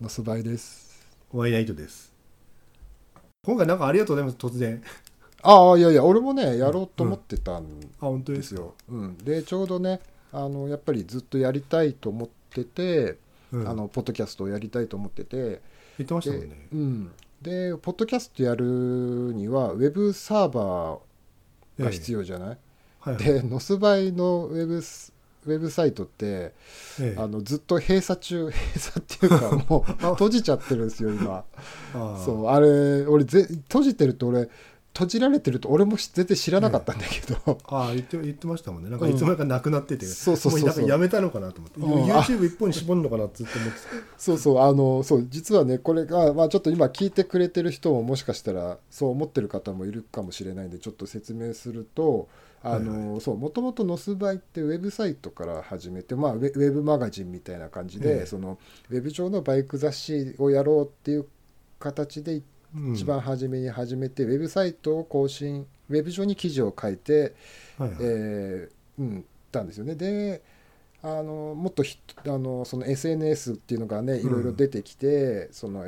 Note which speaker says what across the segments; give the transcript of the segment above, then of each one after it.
Speaker 1: のすばいです。
Speaker 2: ワイナイトです。今回なんかありがとうございます、突然。
Speaker 1: ああ、いやいや、俺もね、やろうと思ってたん
Speaker 2: あ、本当ですか？
Speaker 1: ですよ。うん、で、ちょうどね、あのやっぱりずっとやりたいと思ってて、
Speaker 2: うん
Speaker 1: あのポッドキャストをやりたいと思ってて、
Speaker 2: 言ってましたも
Speaker 1: で
Speaker 2: んね。
Speaker 1: うん、で、ポッドキャストやるには、ウェブサーバーが必要じゃない、
Speaker 2: 要。はいはい。
Speaker 1: で、ノスバイのウェブスウェブサイトって、
Speaker 2: ええ。
Speaker 1: あのずっと閉鎖中、閉鎖っていうか、もう閉じちゃってるんですよ、今。
Speaker 2: あ
Speaker 1: そうあれ俺ぜ閉じてると俺閉じられてると俺も全然知らなかったんだけど、
Speaker 2: ああ言って言ってましたもんね。なんか
Speaker 1: うん。
Speaker 2: いつの間にかなくなってて、
Speaker 1: そうそうそうそう。
Speaker 2: もなんかやめたのかなと思って、
Speaker 1: うん。
Speaker 2: YouTube 一本に絞るのかなってずっと思って
Speaker 1: そうそうあのそう実はねこれが、まあ、ちょっと今聞いてくれてる人ももしかしたらそう思ってる方もいるかもしれないんでちょっと説明するとあの、
Speaker 2: はい
Speaker 1: そうもともとノスバイってウェブサイトから始めて、まあ、ウェブマガジンみたいな感じで、
Speaker 2: ええ。
Speaker 1: そのウェブ上のバイク雑誌をやろうっていう形で一番初めに始めて、ウェブサイトを更新ウェブ上に記事を書いて
Speaker 2: はいはい。
Speaker 1: えーうん、たんですよね。であのもっとひあのその SNS っていうのがねいろいろ出てきて、その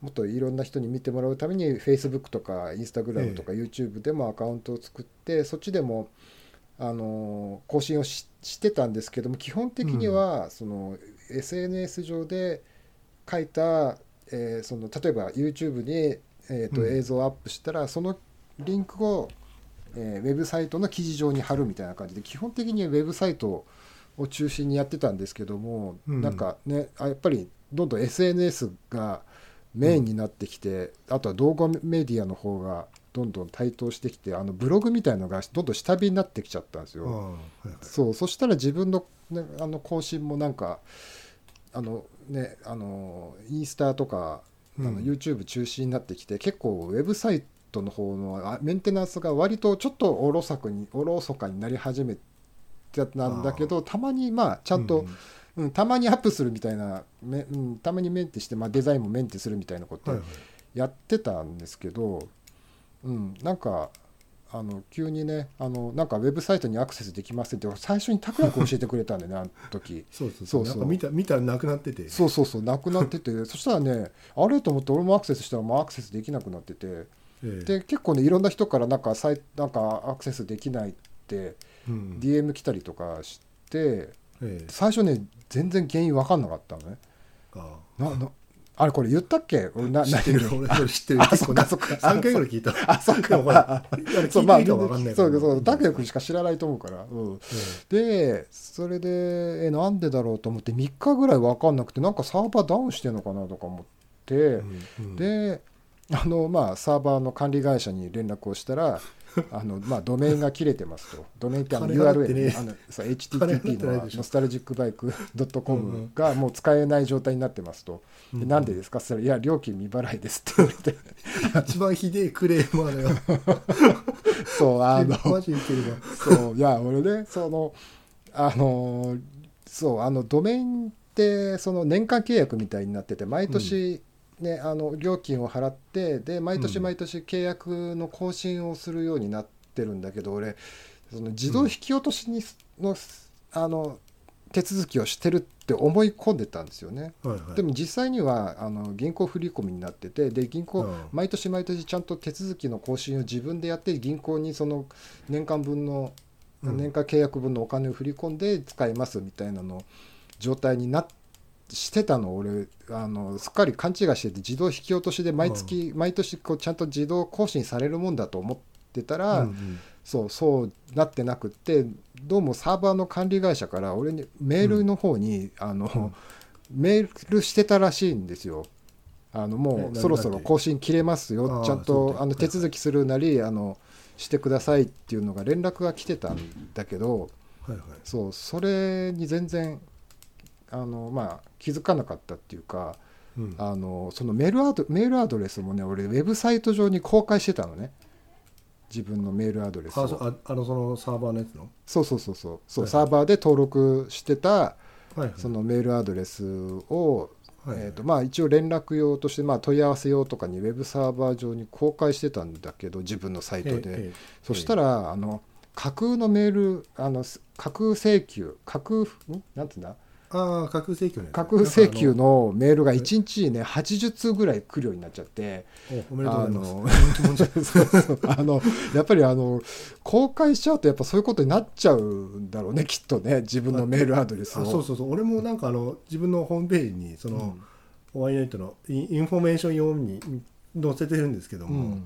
Speaker 1: もっといろんな人に見てもらうために Facebook とか Instagram とか YouTube でもアカウントを作って、そっちでもあの更新をししてたんですけども基本的には、その SNS 上で書いた、えーその例えば YouTube に、えーと
Speaker 2: うん。
Speaker 1: 映像をアップしたらそのリンクをえーウェブサイトの記事上に貼るみたいな感じで基本的にウェブサイトを中心にやってたんですけども、
Speaker 2: うん。
Speaker 1: なんかねあやっぱりどんどん SNS がメインになってきて、あとは動画メディアの方がどんどん台頭してきてあのブログみたいのがどんどん下火になってきちゃったんですよ。
Speaker 2: はいはい。
Speaker 1: そうそしたら自分の,、ね、あの更新もなんかあのねあのインスタとかあの
Speaker 2: うん
Speaker 1: YouTube 中心になってきて、結構ウェブサイトの方のあメンテナンスが割とちょっとおろそかにおろそかになり始めてたんだけどたまにまあちゃんと、
Speaker 2: う
Speaker 1: うんたまにアップするみたいな、めうん、たまにメンテして、まあ、デザインもメンテするみたいなこと
Speaker 2: はいはい。
Speaker 1: やってたんですけど、うん、なんかあの急にねあのなんかウェブサイトにアクセスできませんって最初に拓也君教えてくれたんでねあの時。
Speaker 2: そうそう
Speaker 1: そそう
Speaker 2: 見た見たらなくなってて。
Speaker 1: そうそうそうなくなってて。そしたらねあれ？と思って俺もアクセスしたらもうアクセスできなくなってて。
Speaker 2: ええ。
Speaker 1: で結構ねいろんな人からなんかサイなんかアクセスできないって
Speaker 2: うん
Speaker 1: DM 来たりとかして
Speaker 2: ええ。
Speaker 1: 最初ね全然原因分かんなかったのね。
Speaker 2: あ
Speaker 1: ななあれこれ言ったっけ？俺な
Speaker 2: あ知ってる俺それ知ってる。
Speaker 1: あそっかそっか。
Speaker 2: 3回ぐらい聞いた。
Speaker 1: あそっか。
Speaker 2: ほら
Speaker 1: そうまあ
Speaker 2: 聞いてみたら分かんない
Speaker 1: そうそう拓也
Speaker 2: 君
Speaker 1: 君しか知らないと思うから、うん、でそれでえなんでだろうと思って3日ぐらい分かんなくてなんかサーバーダウンしてんのかなとか思って、であのまあサーバーの管理会社に連絡をしたらあのまあドメインが切れてますと。ドメインってあの
Speaker 2: 金払ってね。
Speaker 1: URL あのそう
Speaker 2: 金払って
Speaker 1: HTTP のノスタルジックバイクドットコ
Speaker 2: うんう
Speaker 1: ム
Speaker 2: ん。
Speaker 1: がもう使えない状態になってますと、でなんでですか？そしたら「いや料金未払いです」って。言われて
Speaker 2: 一番ひでえクレーマーだよ。
Speaker 1: そう あの。そういや俺ねそのあのそうあのドメインってその年間契約みたいになってて毎年、ねあの料金を払ってで毎年
Speaker 2: うん。
Speaker 1: 毎年契約の更新をするようになってるんだけど俺その自動引き落としにのあの手続きをしてるって思い込んでたんですよね。
Speaker 2: はいはい。
Speaker 1: でも実際にはあの銀行振り込みになっててで銀行、
Speaker 2: うん。
Speaker 1: 毎年毎年ちゃんと手続きの更新を自分でやって銀行にその年間分の
Speaker 2: うん。
Speaker 1: 年間契約分のお金を振り込んで使いますみたいなの状態になしてたのを俺あのすっかり勘違いしてて自動引き落としで毎月、毎年こうちゃんと自動更新されるもんだと思ってたら、
Speaker 2: うんうん
Speaker 1: そうそうなってなくってどうもサーバーの管理会社から俺にメールの方に、あのメールしてたらしいんですよ。あのもうそろそろ更新切れますよ。ちゃんとあの手続きするなりあのしてくださいっていうのが連絡が来てたんだけど
Speaker 2: はいはい。
Speaker 1: そうそれに全然あの、まあ、気づかなかったっていうか
Speaker 2: うん。
Speaker 1: あのそのメールアドメールアドレスもね俺ウェブサイト上に公開してたのね。自分のメールアドレスを。
Speaker 2: あのそのサーバーのやつの？
Speaker 1: そうそうそうそう。そう、
Speaker 2: はい
Speaker 1: サーバーで登録してた
Speaker 2: はいはい。
Speaker 1: そのメールアドレスを、
Speaker 2: はいはい。
Speaker 1: えーとまあ、一応連絡用として、まあ、問い合わせ用とかにウェブサーバー上に公開してたんだけど自分のサイトで、そしたらあの架空のメールあのす架空請求架空ん？なんていうんだ？
Speaker 2: ああ架空請求のやつ。
Speaker 1: 架空請求のメールが1日にね80通ぐらい来るようになっちゃって
Speaker 2: おおめでとうございます。
Speaker 1: あの やっぱりあの公開しちゃうとやっぱそういうことになっちゃうんだろうねきっとね自分のメールアドレスを。
Speaker 2: あそうそうそう。俺もなんかあの自分のホームページにその、ワイナイトのインインフォメーション用に載せてるんですけども、
Speaker 1: うん。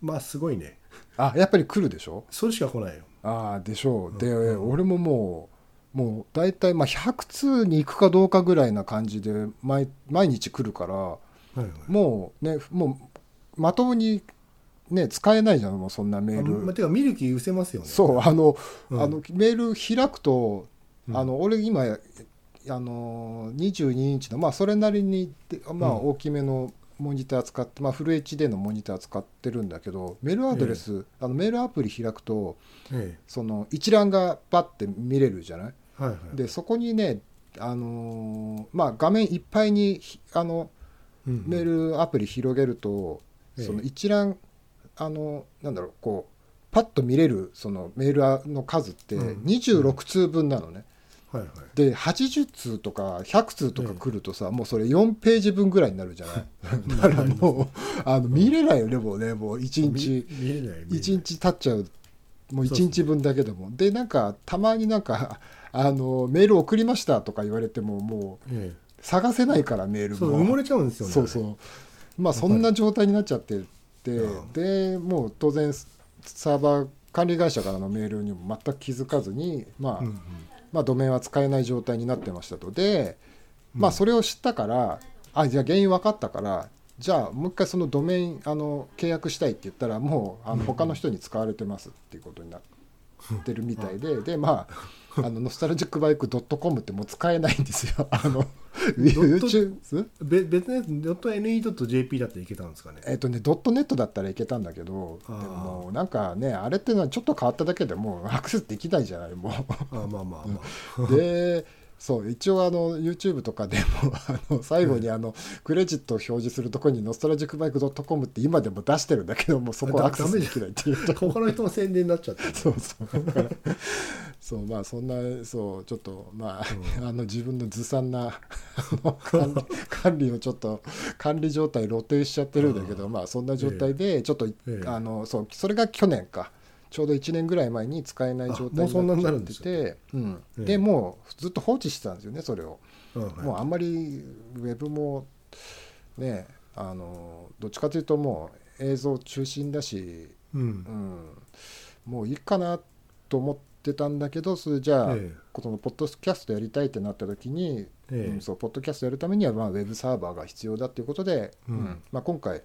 Speaker 2: まあすごいね。
Speaker 1: あやっぱり来るでしょ？
Speaker 2: それしか来ないよ。
Speaker 1: ああでしょう。で、
Speaker 2: うん。
Speaker 1: 俺ももうもう大体まあ100通に行くかどうかぐらいな感じで毎毎日来るから
Speaker 2: はいはい。
Speaker 1: もうねもうまともにね使えないじゃんもうそんなメー
Speaker 2: あ
Speaker 1: ル、
Speaker 2: まあ、てか見る気失せますよね。
Speaker 1: そうあの,、
Speaker 2: うん。
Speaker 1: あのメール開くと、
Speaker 2: うん。
Speaker 1: あの俺今あの22インチのまあそれなりにで、まあ、
Speaker 2: うん。
Speaker 1: 大きめのモニター使って、まあ、フル HD のモニター使ってるんだけどメールアドレス、あのメールアプリ開くと
Speaker 2: え
Speaker 1: その一覧がパッて見れるじゃない？
Speaker 2: えはいはい。
Speaker 1: でそこにねあのーまあ、画面いっぱいにひあの
Speaker 2: うん
Speaker 1: メールアプリ広げると、
Speaker 2: ええ。
Speaker 1: その一覧あのなんだろうこうパッと見れるそのメールの数って
Speaker 2: うん
Speaker 1: 26通分なのね、
Speaker 2: はいはい。
Speaker 1: で80通とか100通とか来るとさ、もうそれ4ページ分ぐらいになるじゃない？だからもうあの見れないよねもうねもう1日。
Speaker 2: 見見れない見れない。
Speaker 1: 1日経っちゃう。もう1
Speaker 2: そうそう
Speaker 1: 日分だけでも。でなんかたまになんかあのメール送りましたとか言われてももう
Speaker 2: え
Speaker 1: 探せないからメールも。
Speaker 2: えそう埋もれちゃうんですよね
Speaker 1: そうそう。まあそんな状態になっちゃってて
Speaker 2: うん
Speaker 1: でもう当然サーバー管理会社からのメールにも全く気づかずに、まあ
Speaker 2: うんうん。
Speaker 1: まあ、ドメインは使えない状態になってましたと。で、まあ、
Speaker 2: うん
Speaker 1: それを知ったからあじゃあ原因分かったからじゃあもう一回そのドメインあの契約したいって言ったらもうあの他の人に使われてますっていうことになってるみたいででまああのノスタルジックバイク .com ってもう使えないんですよ。あの YouTube
Speaker 2: べ別のやつ .ne.jp だっていけたんですかね？
Speaker 1: えっとね、ドットネットだったらいけたんだけど、でもなんかね、あれってのはちょっと変わっただけでもうアクセスできないじゃない、も
Speaker 2: あまあまあまあ、
Speaker 1: う。で、そう、一応あの YouTube とかでも あの最後にあのクレジットを表示するところにノストラジックバイク .com って今でも出してるんだけども、そこはアクセスできないっていうと。
Speaker 2: 他の人の宣伝になっちゃって
Speaker 1: そうそう。だからそうまあそんなそうちょっとまあ,、あの自分のずさんな管理をちょっと管理状態露呈しちゃってるんだけど、まあそんな状態でちょっと、
Speaker 2: ええ。
Speaker 1: あのそうそれが去年かちょうど1年ぐらい前に使えない状態
Speaker 2: にな
Speaker 1: っ
Speaker 2: です
Speaker 1: てて、うん。
Speaker 2: ええ。
Speaker 1: でもうずっと放置してたんですよねそれを、
Speaker 2: うんはい。
Speaker 1: もうあんまりウェブもねあのどっちかというともう映像中心だし
Speaker 2: うん。
Speaker 1: うん、もういいかなと思ってたんだけどそれじゃあ、
Speaker 2: ええ。
Speaker 1: このポッドキャストやりたいってなった時に、
Speaker 2: ええ。
Speaker 1: うんそうポッドキャストやるためには、まあ、ウェブサーバーが必要だということで、
Speaker 2: うん。
Speaker 1: うん。まあ、今回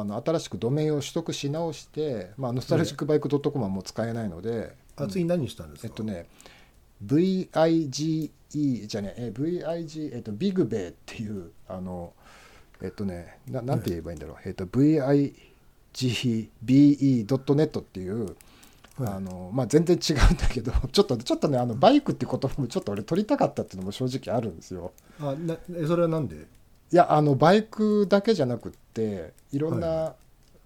Speaker 1: あの新しくドメインを取得し直して、まあ、ノスタルジックバイク .com はもう使えないので、
Speaker 2: あ次何したんですか、
Speaker 1: えっとね VIGE じゃねえ VIG えっとビグベイっていうあのえっとねななんて言えばいいんだろう、えっと VIGBE.net っていう
Speaker 2: はい。
Speaker 1: あのまあ、全然違うんだけど ちょっとちょっとねあのバイクって言葉もちょっと俺取りたかったっていうのも正直あるんですよ。
Speaker 2: あなえそれはなんで？
Speaker 1: いやあのバイクだけじゃなくっていろんな、
Speaker 2: は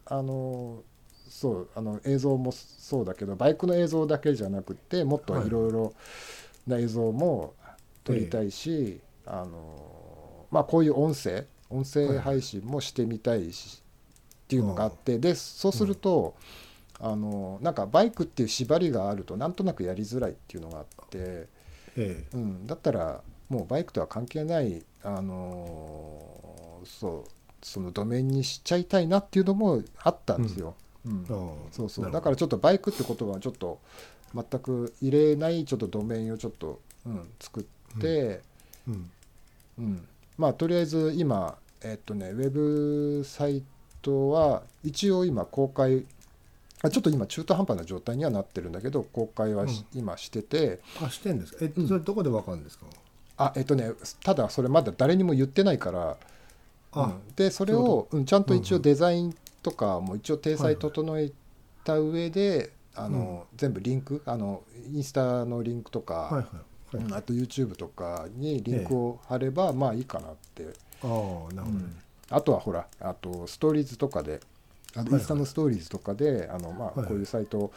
Speaker 1: あのそうあの映像もそうだけどバイクの映像だけじゃなくってもっとい。ろいろな映像も撮りたいし、あのまあ、こういう音声音声配信もしてみたいし、っていうのがあってでそうすると、あのなんかバイクっていう縛りがあるとなんとなくやりづらいっていうのがあって。
Speaker 2: え
Speaker 1: うん、だったらもうバイクとは関係ない、あのーそうそのドメインにしちゃいたいなっていうのもあったんですよ。うん。そうそう。だからちょっとバイクってことはちょっと全く入れないちょっとドメインをちょっと、うん、作って、
Speaker 2: うん。
Speaker 1: うん。まあとりあえず今えっとねウェブサイトは一応今公開あちょっと今中途半端な状態にはなってるんだけど公開はし今してて、
Speaker 2: あしてんですか？え
Speaker 1: うん。
Speaker 2: それどこでわかるんですか、
Speaker 1: あえっとねただそれまだ誰にも言ってないから、
Speaker 2: あ、
Speaker 1: うん。でそれを、うん、ちゃんと一応
Speaker 2: うんうん。
Speaker 1: デザインとかも一応体裁整えた上で、あの全部リンクあのインスタのリンクとか、
Speaker 2: はいはいはい、
Speaker 1: うんあと YouTube とかにリンクを貼れば、まあいいかなって。
Speaker 2: ああなるほどね、
Speaker 1: あとはほらあとストーリーズとかであのインスタのストーリーズとかで、あのまあ、こういうサイトを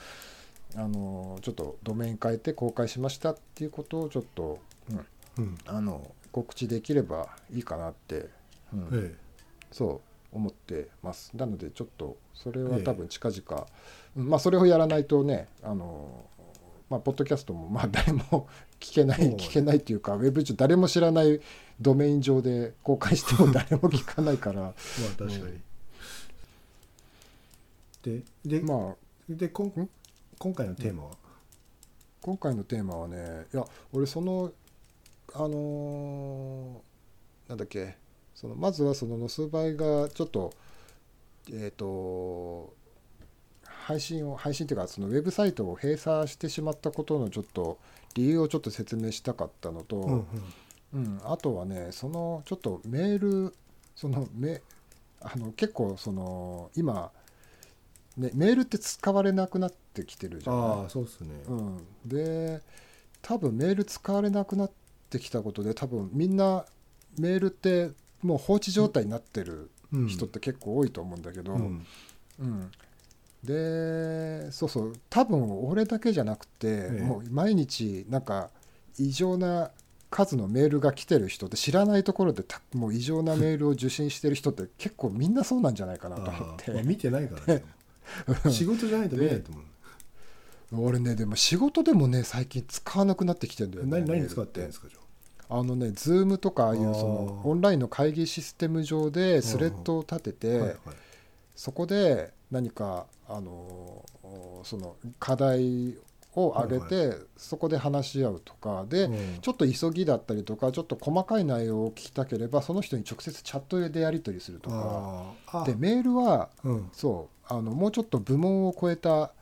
Speaker 1: あのちょっとドメイン変えて公開しましたっていうことをちょっと、うん
Speaker 2: うん。
Speaker 1: あの告知できればいいかなって、うん。
Speaker 2: え
Speaker 1: そう思ってます。なのでちょっとそれは
Speaker 2: ええ。
Speaker 1: 多分近々、うんまあそれをやらないとねあのまあポッドキャストもまあ誰も 聞けない聞けないっていうかウェブ上誰も知らないドメイン上で公開しても 誰も聞かないから。
Speaker 2: まあ確かに、でで,、
Speaker 1: まあ
Speaker 2: でこん
Speaker 1: ん？
Speaker 2: 今回のテーマは、
Speaker 1: 今回のテーマはねいや俺そのあのーなんだっけそのまずはそのノスバイがちょっとえっ、と配信を配信っていうかそのウェブサイトを閉鎖してしまったことのちょっと理由をちょっと説明したかったのと、
Speaker 2: うんうん。
Speaker 1: うん、あとはねそのちょっとメールそのめあの結構その今、ね、メールって使われなくなってきてるじゃない？
Speaker 2: ああそうっすね、
Speaker 1: うん、で多分メール使われなくなってきたことで多分みんなメールってもう放置状態になってる
Speaker 2: うん。
Speaker 1: 人って結構多いと思うんだけど、
Speaker 2: うん。
Speaker 1: うん。でそうそう。多分俺だけじゃなくて、
Speaker 2: ええ。
Speaker 1: もう毎日なんか異常な数のメールが来てる人って知らないところでたもう異常なメールを受信してる人って結構みんなそうなんじゃないかなと思って。
Speaker 2: 見てないからね 仕事じゃないと見ないと思う、
Speaker 1: 俺ねでも仕事でもね最近使わなくなってきてんだよね
Speaker 2: 何何使ってるんですかじゃ
Speaker 1: あ？のね、ズームとかああいうそのオンラインの会議システム上でスレッドを立てて、
Speaker 2: あはいはい。
Speaker 1: そこで何かあのーその課題を上げて、そこで話し合うとかで、
Speaker 2: うん。
Speaker 1: ちょっと急ぎだったりとかちょっと細かい内容を聞きたければその人に直接チャットでやり取りするとか。
Speaker 2: ああ
Speaker 1: でメールは
Speaker 2: うん。
Speaker 1: そうあのもうちょっと部門を超えた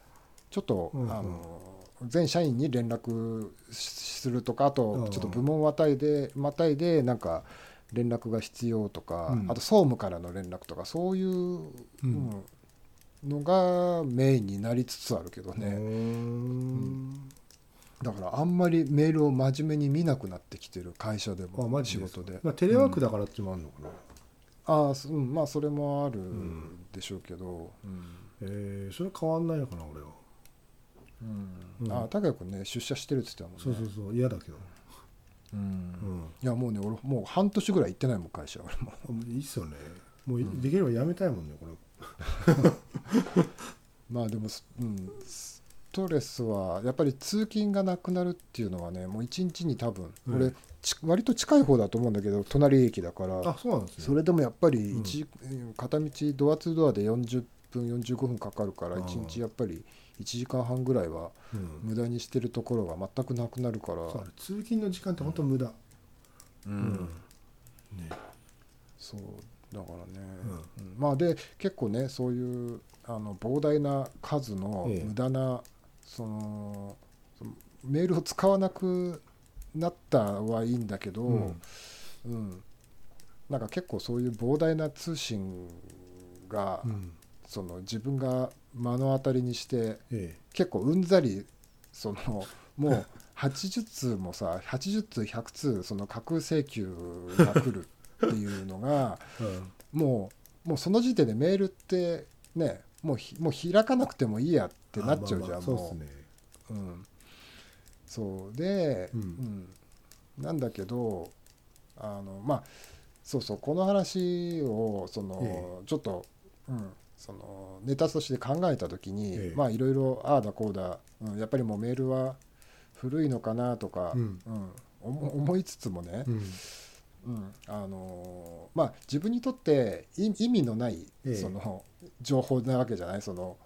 Speaker 1: ちょっと、あの全社員に連絡しするとかあ
Speaker 2: うん。
Speaker 1: とちょっと部門をまたいでまたいでなんか連絡が必要とか、
Speaker 2: うん。
Speaker 1: あと総務からの連絡とかそういう、うんのがメインになりつつあるけどね、
Speaker 2: ん。
Speaker 1: だからあんまりメールを真面目に見なくなってきてる会社で
Speaker 2: あ
Speaker 1: も仕事で。
Speaker 2: まあ、テレワークだからっていうのもあるのかな、
Speaker 1: あうん。まあそれもあるでしょうけど、うん
Speaker 2: えー、それ変わんないのかな俺は
Speaker 1: うん。
Speaker 2: うん
Speaker 1: ああ高谷君ね出社してるって言ってたもんね。
Speaker 2: そうそうそう。嫌だけど、
Speaker 1: うん。
Speaker 2: うん。
Speaker 1: いやもうね俺もう半年ぐらい行ってないもん会社俺も
Speaker 2: いいっすよね。もうできればやめたいもんねこれ。
Speaker 1: まあでも、うん、ストレスはやっぱり通勤がなくなるっていうのはねもう一日に多分、
Speaker 2: うん。
Speaker 1: 俺ち割と近い方だと思うんだけど隣駅だから。
Speaker 2: あそうなんですね。
Speaker 1: それでもやっぱり
Speaker 2: うん。
Speaker 1: 一、片道ドアツードアで40分45分かかるから一日やっぱり1時間半ぐらいは
Speaker 2: うん。
Speaker 1: 無駄にしてるところが全くなくなるから、
Speaker 2: そう通勤の時間って本当無駄、
Speaker 1: うん。
Speaker 2: ね。
Speaker 1: そうだからね、うん。まあで結構ねそういうあの膨大な数の
Speaker 2: ええ。
Speaker 1: 無駄な、そのそのメールを使わなくなったはいいんだけど、
Speaker 2: うん。
Speaker 1: うん。なんか結構そういう膨大な通信が、
Speaker 2: うん
Speaker 1: その自分が目の当たりにして
Speaker 2: え
Speaker 1: 結構うんざりそのもう80通もさ80通100通その架空請求が来るっていうのが
Speaker 2: え うん。
Speaker 1: もうもうその時点でメールってねもうひもう開かなくてもいいやってなっちゃうじゃん、も
Speaker 2: っすね。
Speaker 1: う、うん、そう。で、
Speaker 2: うん。
Speaker 1: うん。なんだけどあのまあそうそうこの話をその、
Speaker 2: え。
Speaker 1: ちょっと、うん、そのネタとして考えた時に、
Speaker 2: ええ。
Speaker 1: まあいろいろああだこうだ、うん、やっぱりもうメールは古いのかなとか、
Speaker 2: うん。
Speaker 1: 思思いつつもね、
Speaker 2: うん。
Speaker 1: うんあのーまあ自分にとって意意味のない
Speaker 2: ええ。
Speaker 1: その情報なわけじゃないその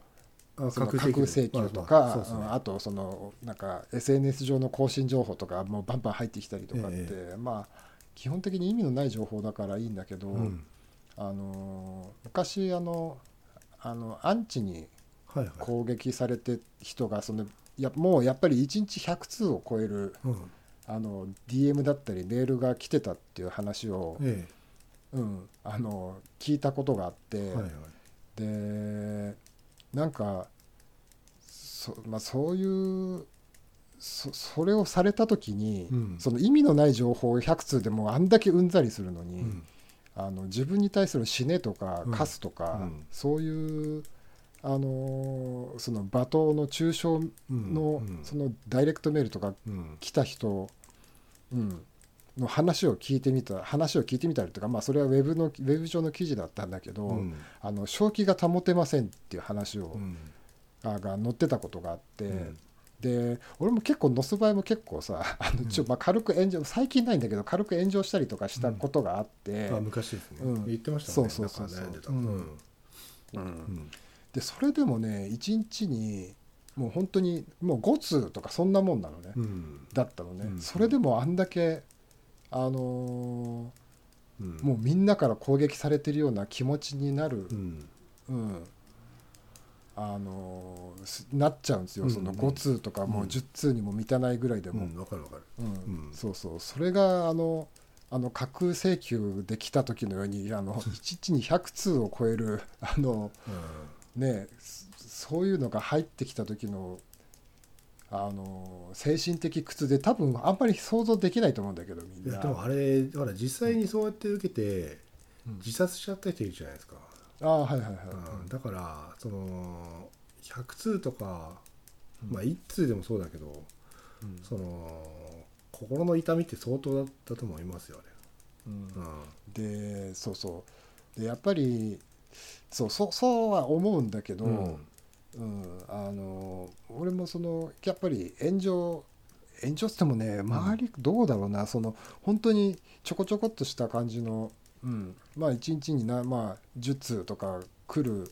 Speaker 2: あ
Speaker 1: その架空請求と
Speaker 2: まあ
Speaker 1: か
Speaker 2: まあね。
Speaker 1: うんあとそのなんか SNS 上の更新情報とかもうバンバン入ってきたりとかって、
Speaker 2: え。
Speaker 1: まあ基本的に意味のない情報だからいいんだけど、
Speaker 2: うん。
Speaker 1: あのー昔あのあのアンチに攻撃されて人がそのやもうやっぱり1日100通を超える
Speaker 2: うん。
Speaker 1: あの DM だったりメールが来てたっていう話を、
Speaker 2: え
Speaker 1: うん、あの聞いたことがあって、
Speaker 2: えはいはい。
Speaker 1: でなんかそ,、まあ、そういうそそれをされた時に、
Speaker 2: うん。
Speaker 1: その意味のない情報を100通でもあんだけうんざりするのに、
Speaker 2: うん
Speaker 1: あの自分に対する死ねとか
Speaker 2: うん。
Speaker 1: カスとか、
Speaker 2: うん。
Speaker 1: そういうあのーその罵倒の中傷の,、
Speaker 2: うん。
Speaker 1: そのダイレクトメールとか
Speaker 2: うん。
Speaker 1: 来た人、うん、の話を聞いてみた話を聞いてみたりとか、まあ、それはウェブのウェブ上の記事だったんだけど、
Speaker 2: うん。
Speaker 1: あの正気が保てませんっていう話を、
Speaker 2: うん。
Speaker 1: あが載ってたことがあって、
Speaker 2: うん
Speaker 1: で俺も結構載す場合も結構さ あのちょ、まあ、軽く炎上最近ないんだけど軽く炎上したりとかしたことがあって、
Speaker 2: あ昔ですね、
Speaker 1: うん。
Speaker 2: 言ってましたもんね。
Speaker 1: そうそうそうそう。
Speaker 2: なんで
Speaker 1: それでもね1日にもう本当にもう5通とかそんなもんなのね、
Speaker 2: うん。
Speaker 1: だったのね、
Speaker 2: うん。
Speaker 1: それでもあんだけあの
Speaker 2: うん。
Speaker 1: ーもうみんなから攻撃されてるような気持ちになる。
Speaker 2: う、ん。
Speaker 1: うん。あのなっちゃうんですよ、
Speaker 2: うん。
Speaker 1: その5通とかもう10通にも満たないぐらいでも、
Speaker 2: うん。わかるわかる。
Speaker 1: うん。
Speaker 2: うん。
Speaker 1: そうそう。それがあのあの架空請求できた時のようにあの 1日に100通を超えるあのねそそういうのが入ってきた時のあの精神的苦痛で多分あんまり想像できないと思うんだけどみんな。
Speaker 2: でもあれほら実際にそうやって受けて
Speaker 1: うん。
Speaker 2: 自殺しちゃった人いるじゃないですか、
Speaker 1: ああはいはいはい、
Speaker 2: うん。だからその100通とか、
Speaker 1: うん。
Speaker 2: まあ1通でもそうだけど
Speaker 1: うん。
Speaker 2: その心の痛みって相当だったと思いますよね、
Speaker 1: うん。
Speaker 2: うん。
Speaker 1: でそうそう。でやっぱりそうそうそうは思うんだけど、
Speaker 2: うん。
Speaker 1: うん、あの俺もそのやっぱり炎上炎上っつってもね周りどうだろうな、その本当にちょこちょこっとした感じの、うん、まあ一日にな、まあ、10通とか来る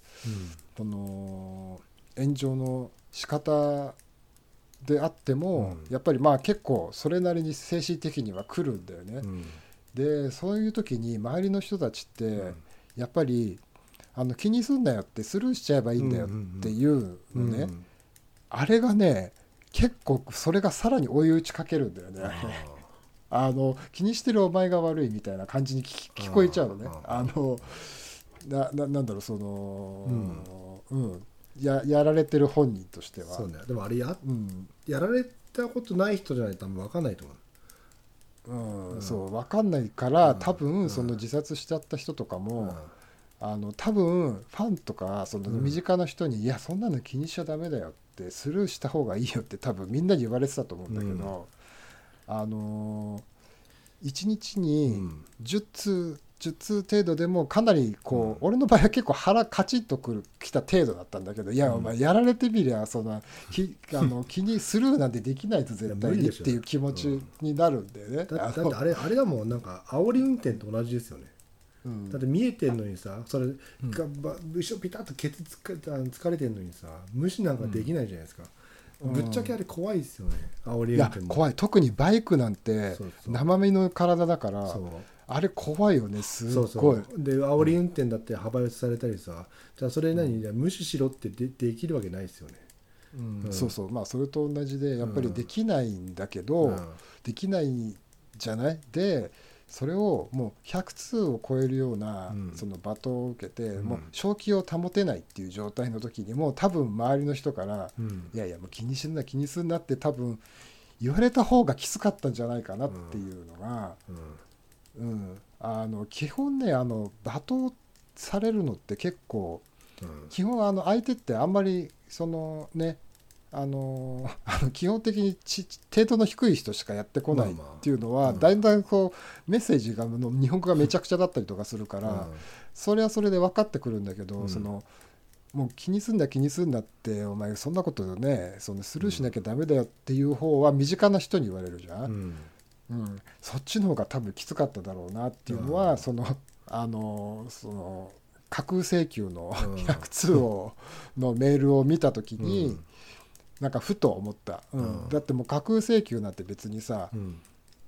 Speaker 1: この炎上の仕方であっても、
Speaker 2: うん。
Speaker 1: やっぱりまあ結構それなりに精神的には来るんだよね。
Speaker 2: うん。
Speaker 1: でそういう時に周りの人たちって、
Speaker 2: うん。
Speaker 1: やっぱりあの気にすんなよってスルーしちゃえばいいんだよっていうのね、
Speaker 2: うん
Speaker 1: あれがね結構それがさらに追い打ちかけるんだよね。あ の気にしてるお前が悪いみたいな感じに聞聞こえちゃうのね。
Speaker 2: あ
Speaker 1: あのなななんだろうその、うんややられてる本人としては。
Speaker 2: そうね。でもあれや
Speaker 1: うん。
Speaker 2: やられたことない人じゃないと多分分かんないと思う。
Speaker 1: うん。
Speaker 2: うん。
Speaker 1: そう分かんないから、
Speaker 2: うん。
Speaker 1: 多
Speaker 2: うん。
Speaker 1: 分その自殺しちゃった人とかも、
Speaker 2: うん。
Speaker 1: あの多分ファンとかその
Speaker 2: うん。
Speaker 1: 身近な人に、いやそんなの気にしちゃダメだよってスルーした方がいいよって多分みんなに言われてたと思うんだけど、あのー、1日
Speaker 2: う
Speaker 1: に
Speaker 2: ん。
Speaker 1: 10通10通程度でもかなりこう、
Speaker 2: うん。
Speaker 1: 俺の場合は結構腹カチッとくるきた程度だったんだけどいや、
Speaker 2: うん。
Speaker 1: お前やられてみりゃその きあの気にスルーなんてできないと絶対にっていう気持ちになるんだよね。
Speaker 2: だだって
Speaker 1: あ
Speaker 2: れあれだもんなんか煽り運転と同じですよね。
Speaker 1: うん。
Speaker 2: だって見えてんのにさそれ
Speaker 1: ん。
Speaker 2: がば後ろピタッとケツつかあの疲れてんのにさ無視なんかできないじゃないですか、
Speaker 1: うん。
Speaker 2: ぶっちゃけあれ怖いですよね煽り運転も。
Speaker 1: 怖い。特にバイクなんて生身の体だから
Speaker 2: そう
Speaker 1: あれ怖いよねすごい。
Speaker 2: で煽り運転だって幅寄せされたりさ。じゃあそれ何、無視しろってでできるわけないですよね、
Speaker 1: うん。
Speaker 2: うん。
Speaker 1: そうそう。まあそれと同じでやっぱりできないんだけど、
Speaker 2: うん。
Speaker 1: できないじゃない？でそれをもう100通を超えるような、
Speaker 2: うん。
Speaker 1: その罵倒を受けて、
Speaker 2: うん。
Speaker 1: もう正気を保てないっていう状態の時にも多分周りの人から
Speaker 2: うん。
Speaker 1: いやいやもう気にすんな気にすんなって多分言われた方がきつかったんじゃないかなっていうのが、
Speaker 2: うん。
Speaker 1: うんあの基本ねあの罵倒されるのって結構
Speaker 2: うん。
Speaker 1: 基本あの相手ってあんまりそのねあの 基本的にち程度の低い人しかやってこないっていうのは、
Speaker 2: まあまあうん。
Speaker 1: だんだんこうメッセージがの日本語がめちゃくちゃだったりとかするから、それはそれで分かってくるんだけど、
Speaker 2: うん。
Speaker 1: そのもう気にすんな気にすんなってお前そんなことねそのスルーしなきゃダメだよっていう方は身近な人に言われるじゃん、
Speaker 2: うん。
Speaker 1: うん、そっちの方が多分きつかっただろうなっていうのは、
Speaker 2: うん。
Speaker 1: その あのその架空請求の
Speaker 2: うん。
Speaker 1: 100通をのメールを見た時に、
Speaker 2: うん。
Speaker 1: なんかふと思った、うん。
Speaker 2: うん。
Speaker 1: だってもう架空請求なんて別にさ、
Speaker 2: うん。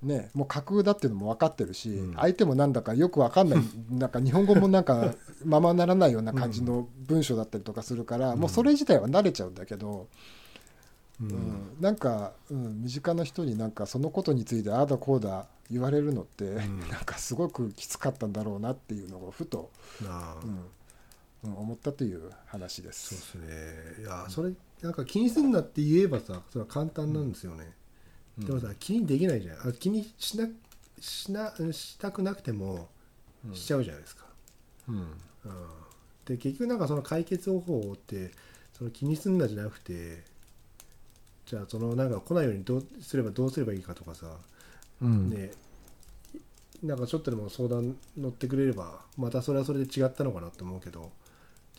Speaker 1: ね、もう架空だっていうのも分かってるし、
Speaker 2: うん。
Speaker 1: 相手もなんだかよく分かんない。なんか日本語もなんか ままならないような感じの文章だったりとかするから、
Speaker 2: うん。
Speaker 1: もうそれ自体は慣れちゃうんだけど、
Speaker 2: う
Speaker 1: うん。んなんか、うん、身近な人になんかそのことについてああだこうだ言われるのって、
Speaker 2: ん。
Speaker 1: なんかすごくきつかったんだろうなっていうのをふと、うん。うん、思ったという話で
Speaker 2: そう
Speaker 1: す。
Speaker 2: ですね。いやそれなんか気にすんなって言えばさそれは簡単なんですよね、
Speaker 1: うん。
Speaker 2: でもさ気にできないじゃん。あ気にしなしなしたくなくても
Speaker 1: うん。
Speaker 2: しちゃうじゃないですか、
Speaker 1: うん。
Speaker 2: うん。で結局なんかその解決方法ってその気にすんなじゃなくてじゃあそのなんか来ないようにどうすればどうすればいいかとかさ、
Speaker 1: うん。
Speaker 2: ね。なんかちょっとでも相談乗ってくれればまたそれはそれで違ったのかなと思うけど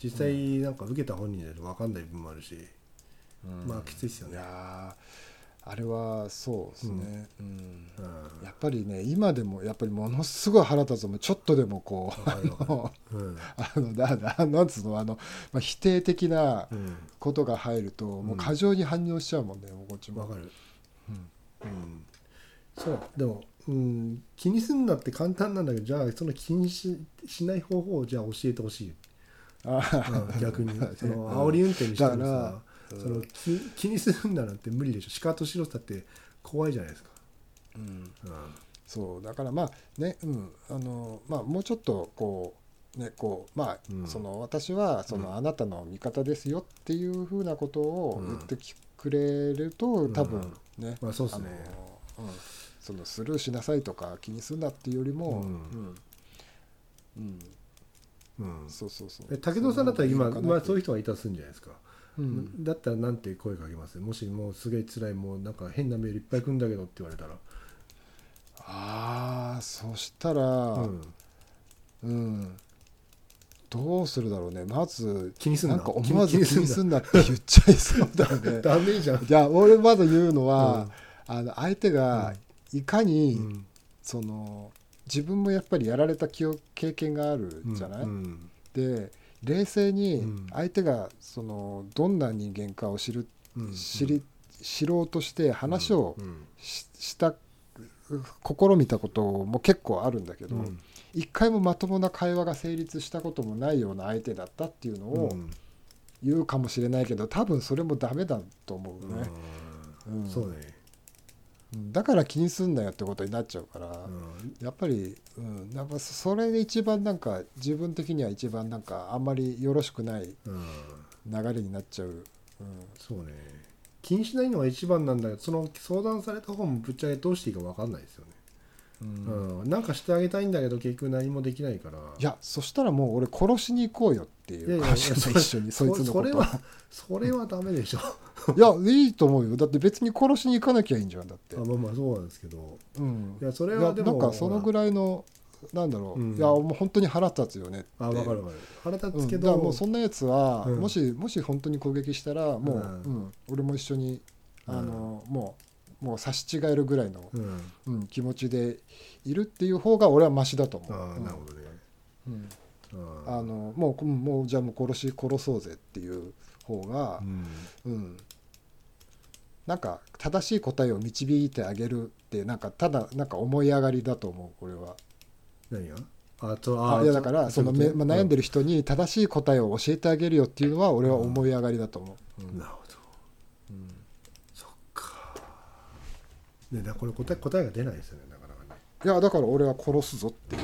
Speaker 2: 実際なんか受けた本人で分かんない部分もあるし、
Speaker 1: うん。
Speaker 2: まあきついっすよね。
Speaker 1: いやーあれはそうですね、うん。
Speaker 2: うん。
Speaker 1: やっぱりね今でもやっぱりものすごい腹立つもん。ちょっとでもこうあの
Speaker 2: うん。
Speaker 1: あのなななんつうのあの、まあ、否定的な
Speaker 2: うん。
Speaker 1: ことが入ると、もう過剰に反応しちゃうもんねこっちも。
Speaker 2: わかる。
Speaker 1: うん。
Speaker 2: うん。そう。でも、うん、気にすんなって簡単なんだけどじゃあその気にししない方法をじゃあ教えてほしい、
Speaker 1: あ
Speaker 2: うん逆に。その煽り運転にしても
Speaker 1: だから
Speaker 2: さその気気にするんだなんて無理でしょ。シカとシロさって怖いじゃないですか、
Speaker 1: うん。
Speaker 2: うん。
Speaker 1: そう。だからまあねうん。あのまあもうちょっとこうねこうまあ、
Speaker 2: うん。
Speaker 1: その私はその、
Speaker 2: うん。
Speaker 1: あなたの味方ですよっていうふうなことを
Speaker 2: うん。
Speaker 1: 言ってきくれると、多分ね、
Speaker 2: まあそうっすね。
Speaker 1: うん、そのスルーしなさいとか気にするなっていうよりも、
Speaker 2: うん。
Speaker 1: うん。うん。
Speaker 2: うん。
Speaker 1: そうそうそう。
Speaker 2: え武藤さんだったら今、まあ、そういう人がいたとするんじゃないですか、
Speaker 1: うん。
Speaker 2: だったらなんて声かけます？もしもうすげえ辛いもうなんか変なメールいっぱい来るんだけどって言われたら。
Speaker 1: ああそしたら
Speaker 2: うん。
Speaker 1: うん、どうするだろうね。まず
Speaker 2: 気にすんな。
Speaker 1: なんか思わず気にす
Speaker 2: ん
Speaker 1: んなって言っちゃいそうだよね。
Speaker 2: ダメじゃん。
Speaker 1: いや俺まず言うのは、あの相手がいかに、
Speaker 2: うん。
Speaker 1: その自分もやっぱりやられた経験があるじゃない、
Speaker 2: うん。
Speaker 1: で冷静に
Speaker 2: うん。
Speaker 1: 相手がそのどんな人間かを知る、
Speaker 2: うん。
Speaker 1: 知り知ろうとして話を
Speaker 2: うん。
Speaker 1: しした試みたことも結構あるんだけど、
Speaker 2: うん。
Speaker 1: 一回もまともな会話が成立したこともないような相手だったっていうのを
Speaker 2: うん。
Speaker 1: 言うかもしれないけど多分それもダメだと思うね、うん。
Speaker 2: うん。そうね、
Speaker 1: うんだから気にすんなよってことになっちゃうから、
Speaker 2: うん。
Speaker 1: やっぱり、うん、やっぱそれで一番なんか自分的には一番なんかあんまりよろしくない
Speaker 2: うん。
Speaker 1: 流れになっちゃう、うん。
Speaker 2: そうね。気にしないのが一番なんだけどその相談された方もぶっちゃけどうしていいか分かんないですよね、
Speaker 1: うん。
Speaker 2: うん。なんかしてあげたいんだけど結局何もできないから。
Speaker 1: いやそしたらもう俺殺しに行こうよってい
Speaker 2: うや
Speaker 1: かもしれない一緒にそいつのこと
Speaker 2: それはそれはダメでしょ。
Speaker 1: いやいいと思うよ。だって別に殺しに行かなきゃいいんじゃんだって。
Speaker 2: あ、まあまあそうなんですけど。
Speaker 1: うん。
Speaker 2: いやそれはでも
Speaker 1: なんかそのぐらいのなんだろう、
Speaker 2: うん。
Speaker 1: いやもう本当に腹立つよねって。
Speaker 2: あ分かる分かる。腹立
Speaker 1: うん、
Speaker 2: つけど、
Speaker 1: だからもうそんなやつは、
Speaker 2: うん。
Speaker 1: もしもし本当に攻撃したらもう、
Speaker 2: う
Speaker 1: うん。ん俺も一緒にあの、もうもう差し違えるぐらいの、
Speaker 2: うん。
Speaker 1: うん、気持ちでいるっていう方が俺はマシだと思う。
Speaker 2: ああなるほどね、
Speaker 1: うん。
Speaker 2: あ
Speaker 1: あ。のもうもうじゃあもう殺し殺そうぜっていう方が
Speaker 2: う、ん。
Speaker 1: うん。なんか正しい答えを導いてあげるってなんかただなんか思い上がりだと思うこれは。
Speaker 2: 何が？あと
Speaker 1: あいやだからそのめ、まあ、悩んで
Speaker 2: る、
Speaker 1: る人に正しい答えを教えてあげるよっていうのは俺は思い上がりだと思う。うん。
Speaker 2: なるほど
Speaker 1: うん
Speaker 2: そっかねだこれ答え答えが出ないですよねなかなかね。
Speaker 1: いやだから俺は殺すぞっていう。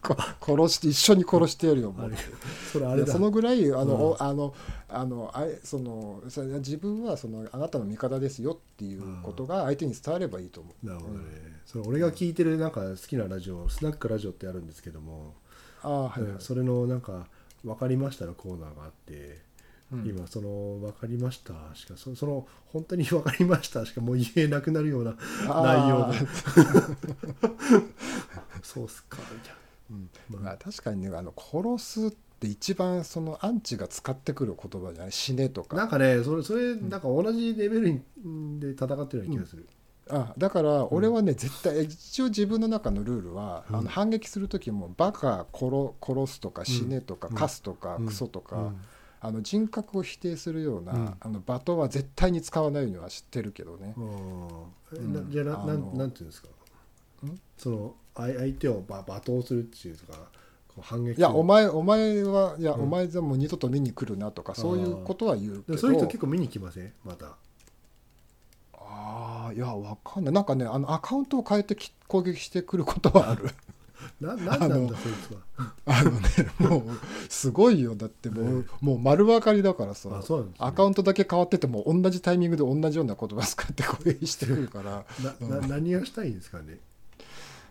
Speaker 1: こ 殺して一緒に殺してやるよもう。
Speaker 2: それあれ
Speaker 1: そのぐらいあの、
Speaker 2: うん。
Speaker 1: おあのあのあいその自分はそのあなたの味方ですよっていうことが相手に伝わればいいと思う。
Speaker 2: なるほどね、それ俺が聞いてるなんか好きなラジオスナックラジオってあるんですけども、
Speaker 1: ああはい、はい。
Speaker 2: うん。それのなんか「分かりました」のコーナーがあって、
Speaker 1: うん
Speaker 2: 今その「分かりました」しかそその本当に分かりましたしかもう言えなくなるような内容
Speaker 1: あ
Speaker 2: で
Speaker 1: ー
Speaker 2: そうっすか。みたい
Speaker 1: うん。
Speaker 2: な、
Speaker 1: まあ、確かにねあの殺すって一番そのアンチが使ってくる言葉じゃない？死ねとか。
Speaker 2: なんかねそれそれなんか同じレベルにで戦ってるような気がする、
Speaker 1: あだから俺はね、絶対一応自分の中のルールは、
Speaker 2: うん。
Speaker 1: あの反撃する時もバカ殺殺すとか死ねとか、
Speaker 2: うん。
Speaker 1: カスとか、
Speaker 2: うん。
Speaker 1: クソとか、
Speaker 2: うん
Speaker 1: あの人格を否定するような、
Speaker 2: うん。
Speaker 1: あの罵倒は絶対に使わないようには知ってるけどね、
Speaker 2: うん。なじゃあななんなんていうんですか？
Speaker 1: ん？
Speaker 2: その相相手をば罵倒するっていうかこう反撃
Speaker 1: いやお前お前はいや、
Speaker 2: うん。
Speaker 1: お前じゃもう二度と見に来るなとかそういうことは言うけど。
Speaker 2: そういう人結構見に来ません？また。
Speaker 1: ああいやわかんない。なんかねあのアカウントを変えてき攻撃してくることはある
Speaker 2: ななんなんだそいつは。
Speaker 1: あのねもうすごいよ。だってもう,、もう丸分かりだからさ
Speaker 2: ね、
Speaker 1: アカウントだけ変わってても同じタイミングで同じような言葉使って攻撃してくるから、
Speaker 2: なな何がしたいんですかね？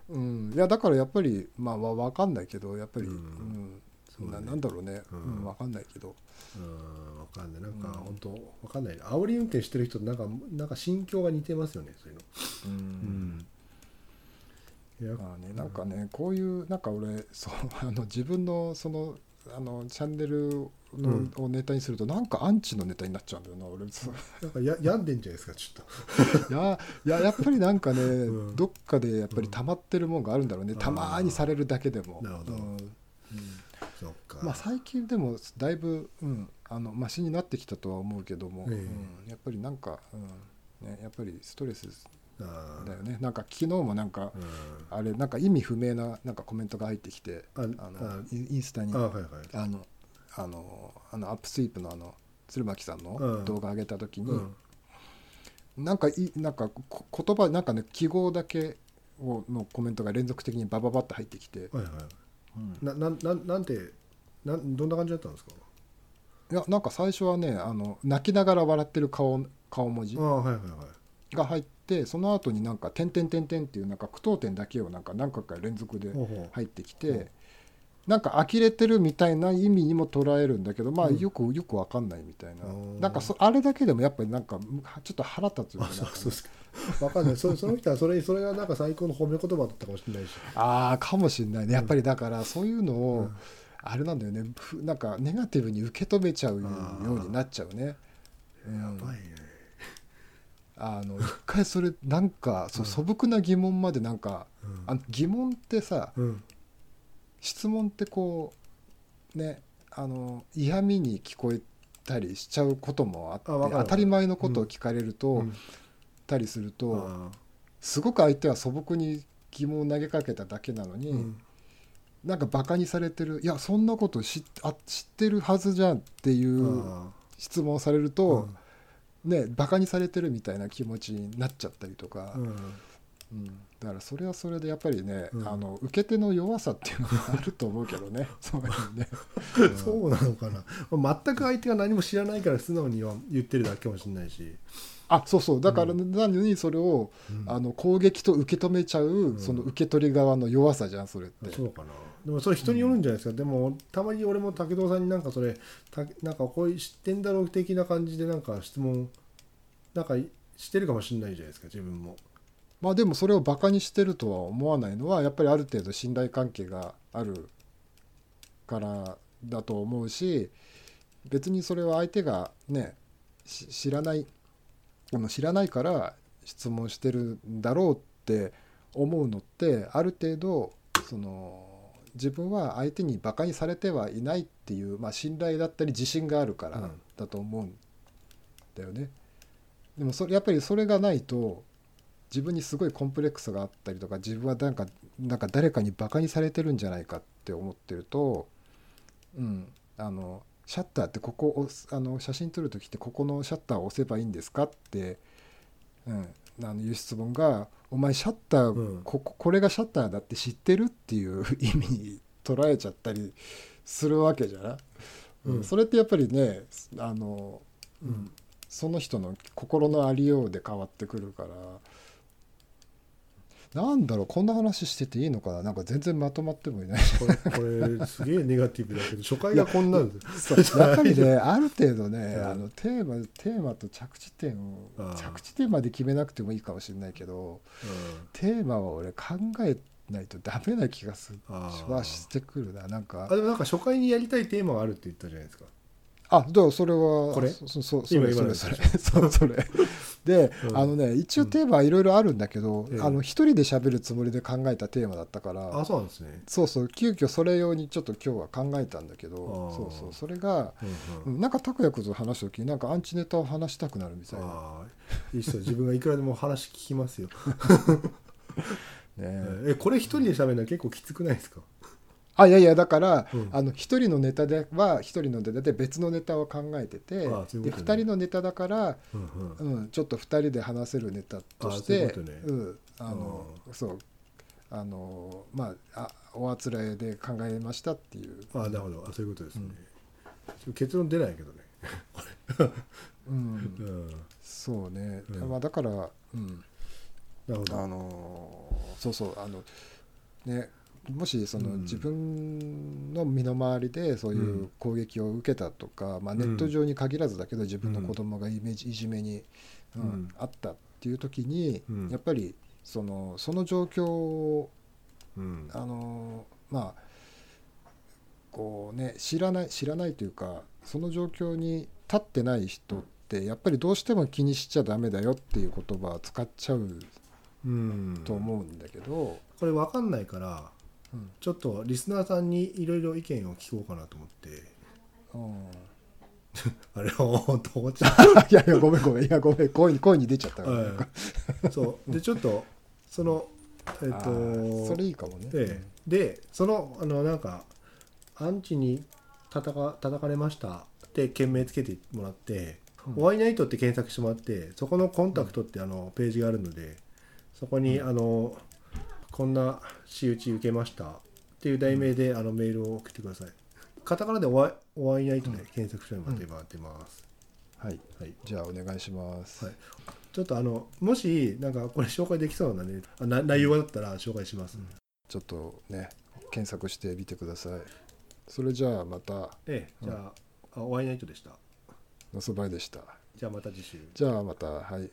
Speaker 1: うん、いやだからやっぱりまあわ分かんないけどやっぱり、
Speaker 2: う
Speaker 1: うん。
Speaker 2: うね。
Speaker 1: ななんだろうね、
Speaker 2: う
Speaker 1: うんん分かんないけど。
Speaker 2: うんわかんない。なんか
Speaker 1: うん。
Speaker 2: 本当わかんない。煽り運転してる人となんかなんか心境が似てますよねそういうの。
Speaker 1: うん、まあね、なんか。ねこういうなんか俺そう あの自分のそのあのチャンネルの、
Speaker 2: うん。
Speaker 1: をネタにするとなんかアンチのネタになっちゃうんだよな俺。
Speaker 2: なんかや病んでんじゃないですかちょっと。
Speaker 1: いやいややっぱりなんかね、
Speaker 2: うん。
Speaker 1: どっかでやっぱり溜まってるもんがあるんだろうね、
Speaker 2: うん。
Speaker 1: たまーにされるだけでも。
Speaker 2: なるほど。
Speaker 1: うん。
Speaker 2: そっか。
Speaker 1: まあ、最近でもだいぶ、うん、あのマシになってきたとは思うけども、
Speaker 2: ええ。
Speaker 1: うん、やっぱりなんか、うん。ね、やっぱりストレス
Speaker 2: あー
Speaker 1: だよね。なんか昨日もなんか、
Speaker 2: うん。
Speaker 1: あれなんか意味不明ななんかコメントが入ってきて
Speaker 2: あ
Speaker 1: あの
Speaker 2: あ
Speaker 1: インスタに
Speaker 2: あはいはい。
Speaker 1: あのあのあのアップスイープのあの鶴巻さん
Speaker 2: うん。
Speaker 1: の動画上げた時に、
Speaker 2: うん。
Speaker 1: なんかいなんかこ言葉なんかね記号だけをのコメントが連続的にバババッと入ってきて、
Speaker 2: はいはい。
Speaker 1: うん。
Speaker 2: ななんなんなんてなんどんな感じだったんですか？
Speaker 1: いやなんか最初はねあの泣きながら笑ってる顔顔文字が入ってその後になんか「点点点点」っていうなんか句読点だけをなんか何回か連続で入ってきてなんか呆れてるみたいな意味にも捉えるんだけどまあ
Speaker 2: うん。
Speaker 1: よくよくわかんないみたいな。
Speaker 2: あー
Speaker 1: なんかそあれだけでもやっぱりなんかちょっと腹立つよね
Speaker 2: あそう
Speaker 1: なんか
Speaker 2: んない。そ その人はそれそれがなんか最高の褒め言葉だったかもしれないし。
Speaker 1: ああかもしんないね。やっぱりだからそういうの
Speaker 2: う
Speaker 1: を
Speaker 2: ん。
Speaker 1: あれなんだよね。ふなんかネガティブに受け止めちゃうようになっちゃうね。うん。
Speaker 2: やばいね
Speaker 1: あの一回それなんかそう素朴な疑問までなんか
Speaker 2: うん。
Speaker 1: あの疑問ってさ
Speaker 2: うん。
Speaker 1: 質問ってこうねあの嫌味に聞こえたりしちゃうこともあって当たり前のことを聞かれると、
Speaker 2: うん。
Speaker 1: たりすると、
Speaker 2: あ
Speaker 1: すごく相手は素朴に疑問を投げかけただけなのに、
Speaker 2: ーうん。
Speaker 1: なんかバカにされてるいやそんなこと知っあ知ってるはずじゃんっていう
Speaker 2: あ
Speaker 1: 質問をされる
Speaker 2: ー
Speaker 1: と、ねバカにされてるみたいな気持ちになっちゃったりとか。
Speaker 2: うん。
Speaker 1: うん。だからそれはそれでやっぱりね、
Speaker 2: うん。
Speaker 1: あの受け手の弱さっていうのがあると思うけどね。そういうね、
Speaker 2: う んそうなのかな。まあ全く相手が何も知らないから素直には言ってるだけかもしれないし
Speaker 1: あそうそう。だから、
Speaker 2: う
Speaker 1: なのにそれを、
Speaker 2: うん。
Speaker 1: あの攻撃と受け止めちゃう、
Speaker 2: ん。
Speaker 1: その受け取り側の弱さじゃんそれって。
Speaker 2: そうかな。でもそれ人によるんじゃないですか、でもたまに俺も武藤さんになんかそれたなんかこういう知ってんだろう的な感じでなんか質問なんかしてるかもしれないじゃないですか自分も。
Speaker 1: まあでもそれをバカにしてるとは思わないのはやっぱりある程度信頼関係があるからだと思うし別にそれは相手がねし知らないあの知らないから質問してるんだろうって思うのってある程度その自分は相手にバカにされてはいないっていう、まあ、信頼だったり自信があるから
Speaker 2: うん
Speaker 1: だと思うんだよね。でもそれやっぱりそれがないと自分にすごいコンプレックスがあったりとか自分はなんかなんか誰かにバカにされてるんじゃないかって思ってると、うん、あのシャッターってここをあの写真撮る時ってここのシャッターを押せばいいんですかって、うん、あのいう質問が「お前シャッター、
Speaker 2: うん。
Speaker 1: こここれがシャッターだって知ってる?」っていう意味に捉えちゃったりするわけじゃない、うん。
Speaker 2: うん。
Speaker 1: それってやっぱりねあの、うん、その人の心のありようで変わってくるからなんだろうこんな話してていいのかな？なんか全然まとまってもいない。
Speaker 2: これこれすげえネガティブだけど初回がこんなんで
Speaker 1: っぱりねある程度ね、
Speaker 2: う。ん
Speaker 1: あのテーマテーマと着地点を着地点まで決めなくてもいいかもしれないけどテーマは俺考えないとダメな気がする。はしてくるななんか。
Speaker 2: あでもなんか初回にやりたいテーマがあるって言ったじゃないですか。
Speaker 1: あだからそれは
Speaker 2: これ？
Speaker 1: そそそれそれそれそれ で、
Speaker 2: うん。
Speaker 1: あのね一応テーマはいろいろあるんだけど、
Speaker 2: ええ。
Speaker 1: あの一人で喋るつもりで考えたテーマだったから
Speaker 2: あそうなんですね。
Speaker 1: そうそう急遽それ用にちょっと今日は考えたんだけどそうそうそれが、
Speaker 2: うんうん。
Speaker 1: うんなんか拓也君と話した時になんかアンチネタを話したくなるみたいな、
Speaker 2: いいっすよ。自分がいくらでも話聞きますよ、
Speaker 1: ね
Speaker 2: えこれ一人で喋るのは結構きつくないですか？
Speaker 1: あいやいやだから、
Speaker 2: うん。
Speaker 1: あの一人のネタでは一人のネタで別のネタを考えてて
Speaker 2: ああ
Speaker 1: で
Speaker 2: ね。
Speaker 1: 二人のネタだから、
Speaker 2: うんうん。
Speaker 1: うん、ちょっと二人で話せるネタとして
Speaker 2: ことね。
Speaker 1: うん、あのそうあのまああおあつらえで考えましたっていう、
Speaker 2: あなるほど。あそういうことですね、結論出ないけどね。
Speaker 1: うん。
Speaker 2: うん。
Speaker 1: そうね、
Speaker 2: うん。
Speaker 1: まあ、だから、うん、
Speaker 2: なるほど。
Speaker 1: あのそうそうあのねもしその
Speaker 2: うん。
Speaker 1: 自分の身の回りでそういう攻撃を受けたとか、まあ、ネット上に限らずだけど自分の子供がイメージいじめに、うん
Speaker 2: うん。
Speaker 1: あったっていう時に、
Speaker 2: うん。
Speaker 1: やっぱりそのその状況
Speaker 2: うん。
Speaker 1: あのまあこうね知らない知らないというかその状況に立ってない人ってやっぱりどうしても気にしちゃダメだよっていう言葉を使っちゃう
Speaker 2: うん。
Speaker 1: と思うんだけど、
Speaker 2: これ分かんないから
Speaker 1: うん。
Speaker 2: ちょっとリスナーさんにいろいろ意見を聞こうかなと思って。
Speaker 1: うん。
Speaker 2: あれ本当思っちゃ
Speaker 1: いやいやごめんごめん。いやごめん。声に声に出ちゃったから、なんか
Speaker 2: うそう。でちょっとそのえっ、
Speaker 1: あ
Speaker 2: と
Speaker 1: ーそれいいかもね、
Speaker 2: ででそのあのなんかアンチに叩か叩かれましたって件名つけてもらって「
Speaker 1: うん。
Speaker 2: お会いナイト」って検索してもらってそこのコンタクトってあのページがあるのでそこにあのこんな仕打ち受けました。っていう題名であのメールを送ってください。カタカナでお会い「お会いナイト」で検索してもらえば出ます、
Speaker 1: はい。
Speaker 2: はい、
Speaker 1: じゃあお願いします、
Speaker 2: はい。ちょっとあのもしなんかこれ紹介できそうなねあな内容だったら紹介します、
Speaker 1: ちょっとね検索してみてください。それじゃあまた。
Speaker 2: ええ。じゃあ,、あお会いナイトでした。
Speaker 1: のそばいでした。
Speaker 2: じゃあまた次週。
Speaker 1: じゃあまた。はい